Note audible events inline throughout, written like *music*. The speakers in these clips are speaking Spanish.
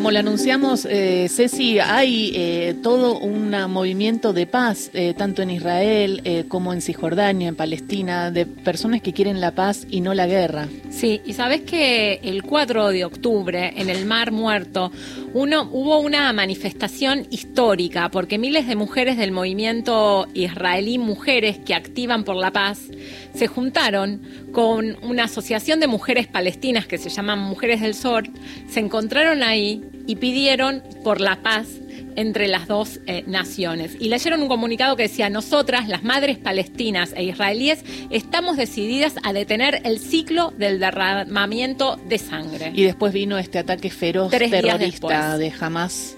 como lo anunciamos, eh, Ceci, hay eh, todo un movimiento de paz, eh, tanto en Israel eh, como en Cisjordania, en Palestina, de personas que quieren la paz y no la guerra. Sí, y sabes que el 4 de octubre, en el Mar Muerto, uno, hubo una manifestación histórica, porque miles de mujeres del movimiento israelí Mujeres que activan por la paz se juntaron con una asociación de mujeres palestinas que se llaman Mujeres del Sur, se encontraron ahí y pidieron por la paz entre las dos eh, naciones. Y leyeron un comunicado que decía, nosotras, las madres palestinas e israelíes, estamos decididas a detener el ciclo del derramamiento de sangre. Y después vino este ataque feroz Tres terrorista de Hamas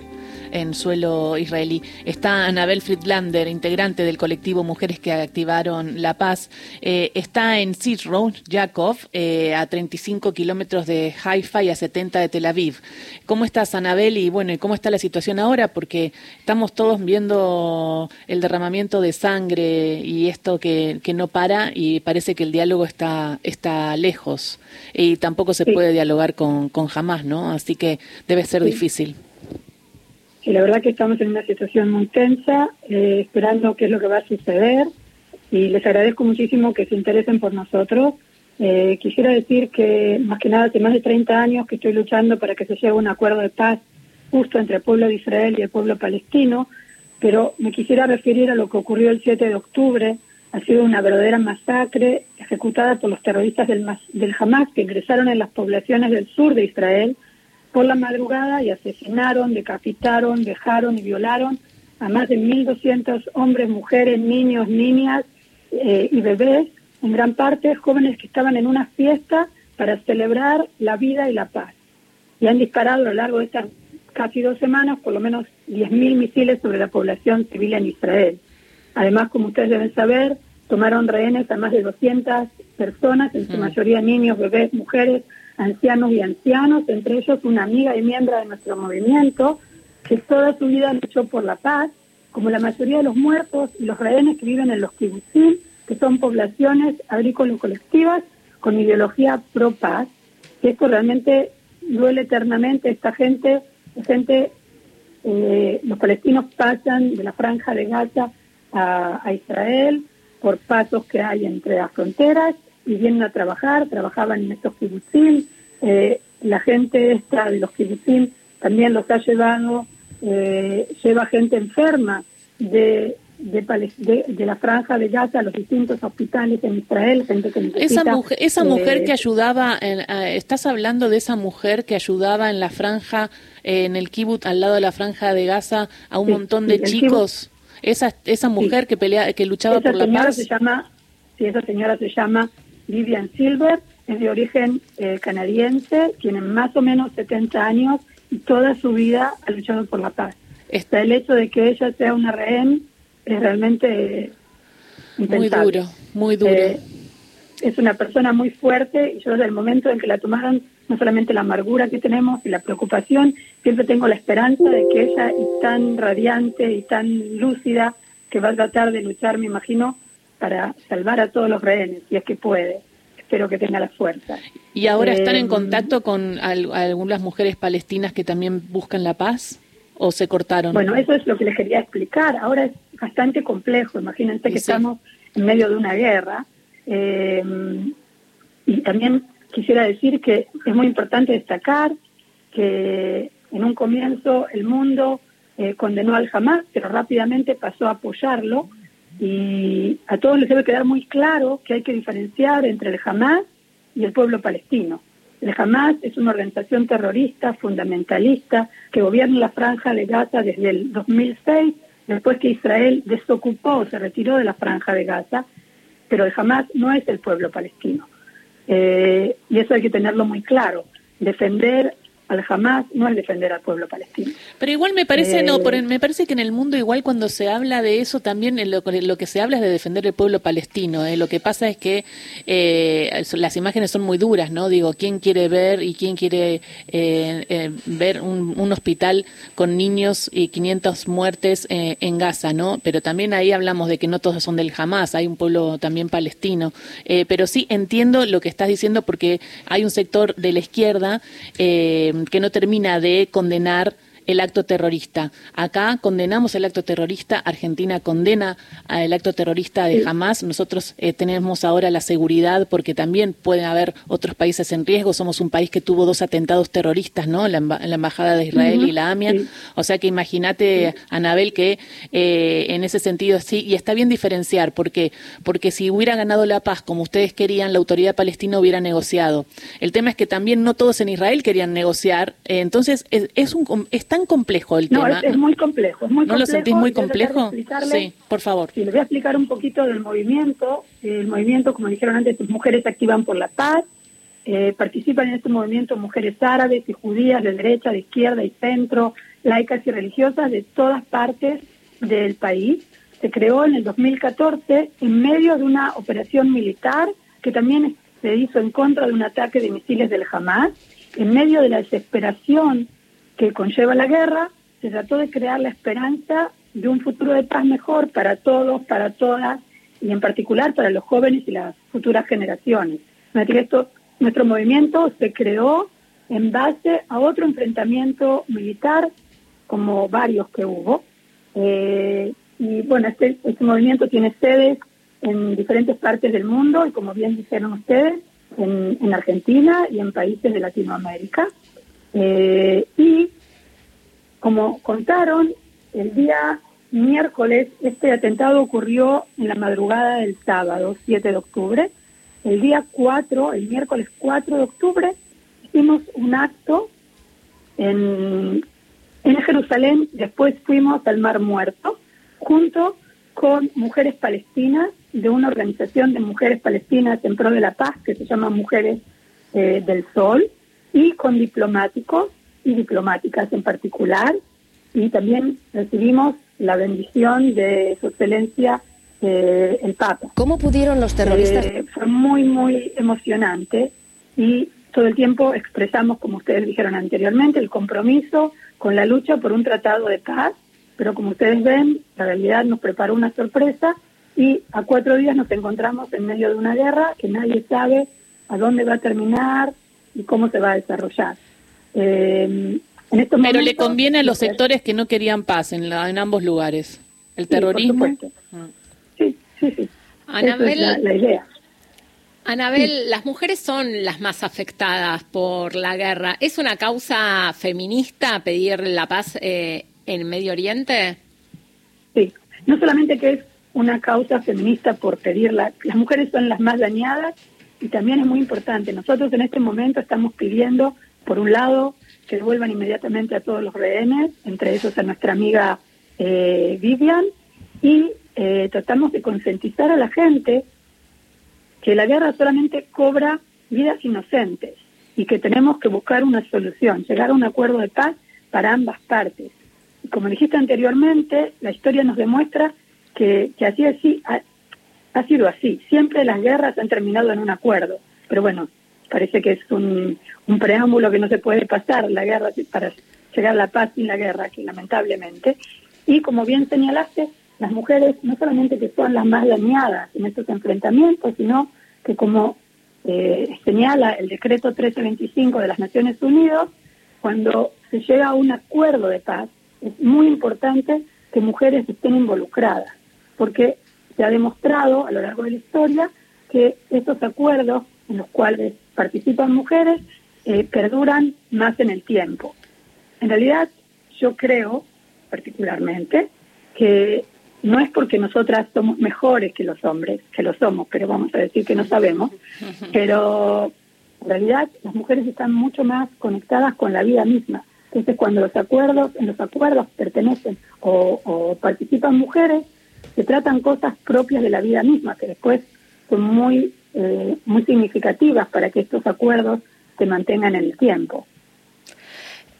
en suelo israelí. Está Anabel Friedlander, integrante del colectivo Mujeres que Activaron la Paz. Eh, está en Road, Yakov, eh, a 35 kilómetros de Haifa y a 70 de Tel Aviv. ¿Cómo estás, Anabel? Y bueno, ¿y ¿cómo está la situación ahora? Porque estamos todos viendo el derramamiento de sangre y esto que, que no para y parece que el diálogo está, está lejos y tampoco se Sí. puede dialogar con, con Hamas, ¿no? Así que debe ser Sí. difícil. Sí, la verdad que estamos en una situación muy tensa, eh, esperando qué es lo que va a suceder y les agradezco muchísimo que se interesen por nosotros. Eh, quisiera decir que más que nada hace más de 30 años que estoy luchando para que se llegue a un acuerdo de paz justo entre el pueblo de Israel y el pueblo palestino, pero me quisiera referir a lo que ocurrió el 7 de octubre. Ha sido una verdadera masacre ejecutada por los terroristas del, del Hamas que ingresaron en las poblaciones del sur de Israel por la madrugada y asesinaron, decapitaron, dejaron y violaron a más de 1.200 hombres, mujeres, niños, niñas eh, y bebés, en gran parte jóvenes que estaban en una fiesta para celebrar la vida y la paz. Y han disparado a lo largo de estas casi dos semanas por lo menos 10.000 misiles sobre la población civil en Israel. Además, como ustedes deben saber, tomaron rehenes a más de 200 personas, en su mayoría niños, bebés, mujeres, ancianos y ancianos, entre ellos una amiga y miembro de nuestro movimiento, que toda su vida luchó por la paz, como la mayoría de los muertos y los rehenes que viven en los kibutzim, que son poblaciones agrícolas colectivas con ideología pro paz. Y esto realmente duele eternamente. Esta gente, gente eh, los palestinos pasan de la franja de Gaza a Israel por pasos que hay entre las fronteras y vienen a trabajar, trabajaban en estos kibutzim. Eh, la gente esta de los kibutzim también los ha llevado, eh, lleva gente enferma de, de, de- de la franja de Gaza a los distintos hospitales en Israel, gente que necesita... Esa mujer, esa eh, mujer que ayudaba, en- eh, estás hablando de esa mujer que ayudaba en la franja, eh, en el kibbutz, al lado de la franja de Gaza, a un Sí, montón de chicos. Esa, esa mujer que pelea, que luchaba esa por la señora paz. se llama, sí, esa señora se llama Vivian Silver, es de origen eh, canadiense, tiene más o menos 70 años y toda su vida ha luchado por la paz. Está el hecho de que ella sea una rehén es realmente eh, muy duro, muy duro. Eh, es una persona muy fuerte y yo desde el momento en que la tomaron, no solamente la amargura que tenemos y la preocupación, siempre tengo la esperanza de que ella es tan radiante y tan lúcida que va a tratar de luchar, me imagino, para salvar a todos los rehenes, si es que puede. Espero que tenga la fuerza. ¿Y ahora están en eh, contacto con al- algunas mujeres palestinas que también buscan la paz? ¿O se cortaron? Bueno, eso es lo que les quería explicar. Ahora es bastante complejo. Imagínense que sí. estamos en medio de una guerra. Eh, y también quisiera decir que es muy importante destacar que en un comienzo el mundo eh, condenó al Hamas, pero rápidamente pasó a apoyarlo. Y a todos les debe quedar muy claro que hay que diferenciar entre el Hamas y el pueblo palestino. El Hamas es una organización terrorista, fundamentalista, que gobierna la franja de Gaza desde el 2006, después que Israel desocupó, se retiró de la franja de Gaza, pero el Hamas no es el pueblo palestino. Eh, y eso hay que tenerlo muy claro. Defender al Hamas no es defender al pueblo palestino. Pero igual me parece, Eh, no, me parece que en el mundo igual cuando se habla de eso también lo, lo que se habla es de defender el pueblo palestino. ¿eh? Lo que pasa es que eh, las imágenes son muy duras, ¿no? Digo, ¿quién quiere ver y quién quiere eh, eh, ver un, un hospital con niños y 500 muertes eh, en Gaza, ¿no? Pero también ahí hablamos de que no todos son del Hamas, hay un pueblo también palestino. Eh, pero sí entiendo lo que estás diciendo porque hay un sector de la izquierda eh, que no termina de condenar el acto terrorista. Acá condenamos el acto terrorista, Argentina condena el acto terrorista de Hamas. Nosotros eh, tenemos ahora la seguridad porque también pueden haber otros países en riesgo. Somos un país que tuvo dos atentados terroristas, ¿no? La, la embajada de Israel y la AMIA. O sea que imagínate, Anabel, que eh, en ese sentido sí, y está bien diferenciar, porque porque si hubiera ganado la paz como ustedes querían, la autoridad palestina hubiera negociado. El tema es que también no todos en Israel querían negociar. Eh, entonces es, es un es tan complejo el tema. No, es, muy complejo. Es muy ¿No lo sentís muy complejo? Sí, por favor. Sí, les voy a explicar un poquito del movimiento. El movimiento, como dijeron antes, mujeres activan por la paz. Eh, participan en este movimiento mujeres árabes y judías de derecha, de izquierda y centro, laicas y religiosas de todas partes del país. Se creó en el 2014 en medio de una operación militar que también se hizo en contra de un ataque de misiles del Hamas, en medio de la desesperación que conlleva la guerra, se trató de crear la esperanza de un futuro de paz mejor para todos, para todas, y en particular para los jóvenes y las futuras generaciones. Esto, nuestro movimiento se creó en base a otro enfrentamiento militar, como varios que hubo. Eh, y bueno, este, este movimiento tiene sedes en diferentes partes del mundo y como bien dijeron ustedes, en, en Argentina y en países de Latinoamérica. Eh, y como contaron, el día miércoles este atentado ocurrió en la madrugada del sábado, 7 de octubre. El día 4, el miércoles 4 de octubre, hicimos un acto en, en Jerusalén, después fuimos al Mar Muerto, junto con mujeres palestinas de una organización de mujeres palestinas en pro de la paz que se llama Mujeres eh, del Sol y con diplomáticos y diplomáticas en particular. Y también recibimos la bendición de su excelencia eh, el Papa. ¿Cómo pudieron los terroristas? Eh, fue muy, muy emocionante y todo el tiempo expresamos, como ustedes dijeron anteriormente, el compromiso con la lucha por un tratado de paz, pero como ustedes ven, la realidad nos preparó una sorpresa y a cuatro días nos encontramos en medio de una guerra que nadie sabe a dónde va a terminar, y cómo se va a desarrollar. Eh, en Pero le conviene a los sectores que no querían paz en, en ambos lugares. El terrorismo. Sí, sí, sí. Anabel, la, idea. Anabel, las mujeres son las más afectadas por la guerra. ¿Es una causa feminista pedir la paz eh, en Medio Oriente? Sí, no solamente que es una causa feminista por pedirla, las mujeres son las más dañadas y también es muy importante, nosotros en este momento estamos pidiendo, por un lado, que devuelvan inmediatamente a todos los rehenes, entre ellos a nuestra amiga eh, Vivian, y eh, tratamos de concientizar a la gente que la guerra solamente cobra vidas inocentes y que tenemos que buscar una solución, llegar a un acuerdo de paz para ambas partes. Y como dijiste anteriormente, la historia nos demuestra que, que así, así, ha sido así. Siempre las guerras han terminado en un acuerdo. Pero bueno, parece que es un, preámbulo que no se puede pasar la guerra para llegar a la paz sin la guerra, que lamentablemente. Y como bien señalaste, las mujeres no solamente que son las más dañadas en estos enfrentamientos, sino que como eh, señala el decreto 1325 de las Naciones Unidas, cuando se llega a un acuerdo de paz, es muy importante que mujeres estén involucradas, porque se ha demostrado a lo largo de la historia que estos acuerdos en los cuales participan mujeres eh, perduran más en el tiempo. En realidad, yo creo particularmente que no es porque nosotras somos mejores que los hombres, que lo somos, pero vamos a decir que no sabemos, *laughs* pero en realidad las mujeres están mucho más conectadas con la vida misma. Entonces, cuando los acuerdos, en los acuerdos pertenecen o, o participan mujeres, se tratan cosas propias de la vida misma, que después son muy, eh, muy significativas para que estos acuerdos se mantengan en el tiempo.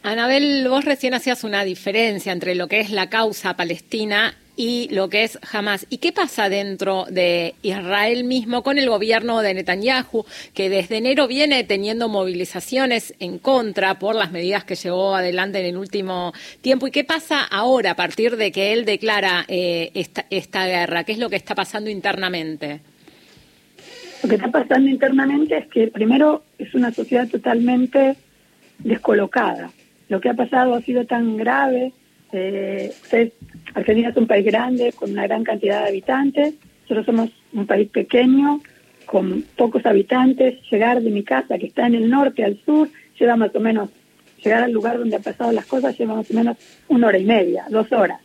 Anabel, vos recién hacías una diferencia entre lo que es la causa palestina y lo que es Hamas. ¿Y qué pasa dentro de Israel mismo con el gobierno de Netanyahu, que desde enero viene teniendo movilizaciones en contra por las medidas que llevó adelante en el último tiempo? ¿Y qué pasa ahora a partir de que él declara eh, esta, esta guerra? ¿Qué es lo que está pasando internamente? Lo que está pasando internamente es que primero es una sociedad totalmente descolocada. Lo que ha pasado ha sido tan grave. Eh, Argentina es un país grande, con una gran cantidad de habitantes. Nosotros somos un país pequeño, con pocos habitantes. Llegar de mi casa, que está en el norte al sur, lleva más o menos, llegar al lugar donde ha pasado las cosas, lleva más o menos una hora y media, dos horas.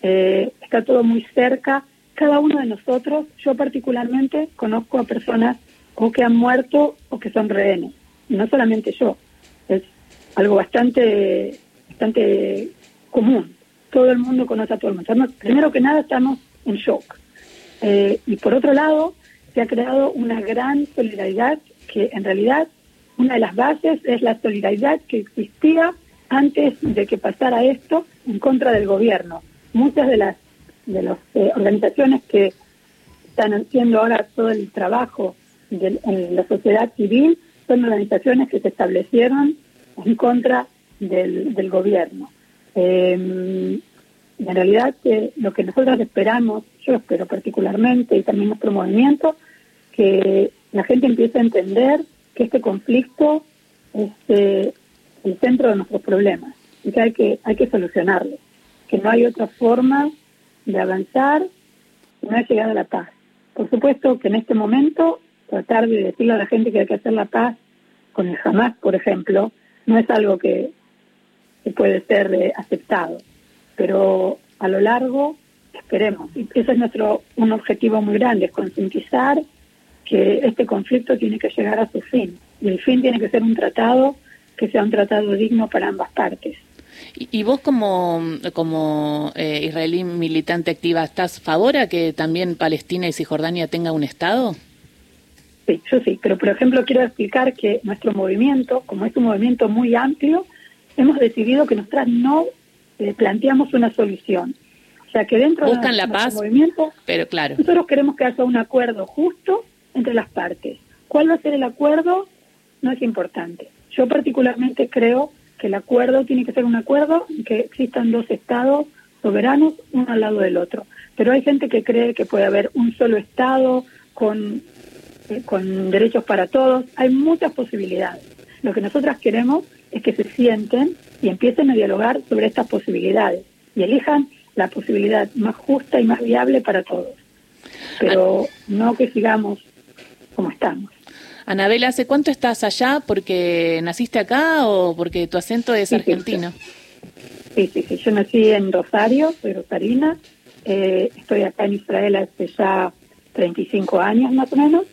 Eh, está todo muy cerca. Cada uno de nosotros, yo particularmente, conozco a personas o que han muerto o que son rehenes. No solamente yo, algo bastante, bastante común. Todo el mundo conoce a todo el mundo. Primero que nada estamos en shock. Eh, y por otro lado, se ha creado una gran solidaridad que en realidad una de las bases es la solidaridad que existía antes de que pasara esto en contra del gobierno. Muchas de las de las eh, organizaciones que están haciendo ahora todo el trabajo en la sociedad civil son organizaciones que se establecieron en contra del, del gobierno. Eh, en realidad, lo que nosotros esperamos, yo espero particularmente, y también nuestro movimiento, que la gente empiece a entender que este conflicto es eh, el centro de nuestros problemas y que hay que, hay que solucionarlo, que no hay otra forma de avanzar y no es llegar a la paz. Por supuesto que en este momento tratar de decirle a la gente que hay que hacer la paz con el Hamas, por ejemplo, no es algo que, puede ser eh, aceptado. Pero a lo largo, esperemos. Y ese es nuestro un objetivo muy grande, es concientizar que este conflicto tiene que llegar a su fin. Y el fin tiene que ser un tratado que sea un tratado digno para ambas partes. ¿Y vos como, como eh, israelí militante activa, estás a favor a que también Palestina y Cisjordania tengan un Estado? Sí, yo sí, pero por ejemplo quiero explicar que nuestro movimiento, como es un movimiento muy amplio, hemos decidido que nosotras no eh, planteamos una solución. O sea, que dentro Buscan de la nuestro paz, movimiento, pero claro. nosotros queremos que haya un acuerdo justo entre las partes. ¿Cuál va a ser el acuerdo? No es importante. Yo particularmente creo que el acuerdo tiene que ser un acuerdo en que existan dos estados soberanos uno al lado del otro. Pero hay gente que cree que puede haber un solo estado con eh, con derechos para todos. Hay muchas posibilidades. Lo que nosotras queremos es que se sienten y empiecen a dialogar sobre estas posibilidades y elijan la posibilidad más justa y más viable para todos. Pero no que sigamos como estamos. Anabel, ¿hace cuánto estás allá? ¿Porque naciste acá o porque tu acento es argentino? Sí, sí, sí. Yo nací en Rosario, soy rosarina. Eh, estoy acá en Israel hace ya 35 años más o menos.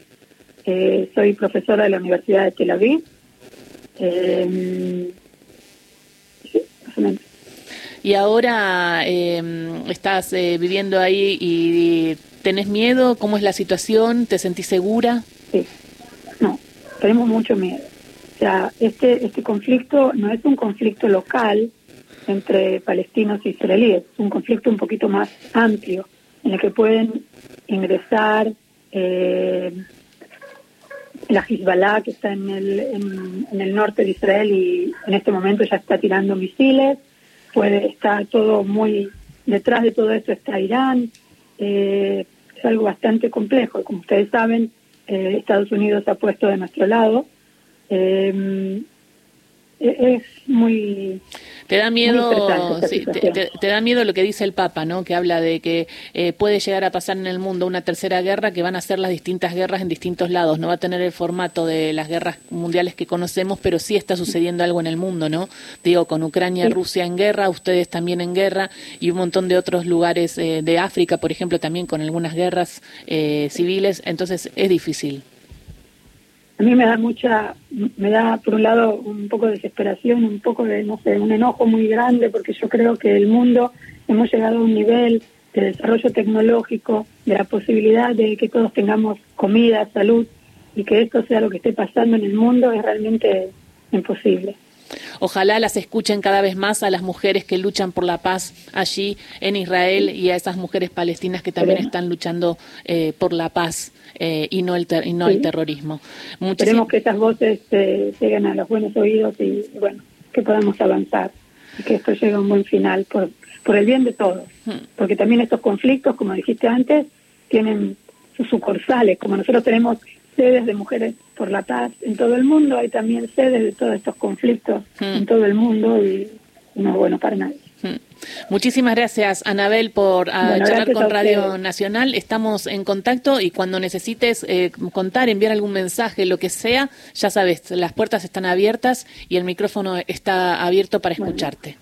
Eh, soy profesora de la Universidad de Tel Aviv. Eh, y ahora em, estás eh, viviendo ahí y tenés miedo, ¿cómo es la situación? ¿Te sentís segura? Sí, no, tenemos mucho miedo. O sea, este, este conflicto no es un conflicto local entre palestinos y israelíes, es un conflicto un poquito más amplio, en el que pueden ingresar eh, la Hezbollah, que está en el, en, el norte de Israel y en este momento ya está tirando misiles, puede estar todo muy detrás de todo esto está Irán, eh, es algo bastante complejo. Como ustedes saben, eh, Estados Unidos ha puesto de nuestro lado. Eh, es muy te da miedo te, da miedo lo que dice el Papa no que habla de que eh, puede llegar a pasar en el mundo una tercera guerra que van a ser las distintas guerras en distintos lados. No va a tener el formato de las guerras mundiales que conocemos pero sí está sucediendo algo en el mundo no digo con Ucrania y Rusia en guerra ustedes también en guerra y un montón de otros lugares eh, de África por ejemplo también con algunas guerras eh, civiles. Entonces es difícil a mí me da mucha, me da por un lado un poco de desesperación, un poco de, no sé, un enojo muy grande, porque yo creo que el mundo hemos llegado a un nivel de desarrollo tecnológico, de la posibilidad de que todos tengamos comida, salud, y que esto sea lo que esté pasando en el mundo es realmente imposible. Ojalá las escuchen cada vez más a las mujeres que luchan por la paz allí en Israel y a esas mujeres palestinas que también están luchando eh, por la paz eh, y no el y no el terrorismo. Esperemos que esas voces eh, lleguen a los buenos oídos y bueno que podamos avanzar y que esto llegue a un buen final por por el bien de todos, hmm. porque también estos conflictos, como dijiste antes, tienen sus sucursales, como nosotros tenemos sedes de Mujeres por la Paz en todo el mundo, hay también sedes de todos estos conflictos Mm. en todo el mundo y no es bueno para nadie. Mm. Muchísimas gracias, Anabel, por ah, Bueno, charlar con Radio. Nacional. Estamos en contacto y cuando necesites eh, contar, enviar algún mensaje, lo que sea, ya sabes, las puertas están abiertas y el micrófono está abierto para Bueno. escucharte.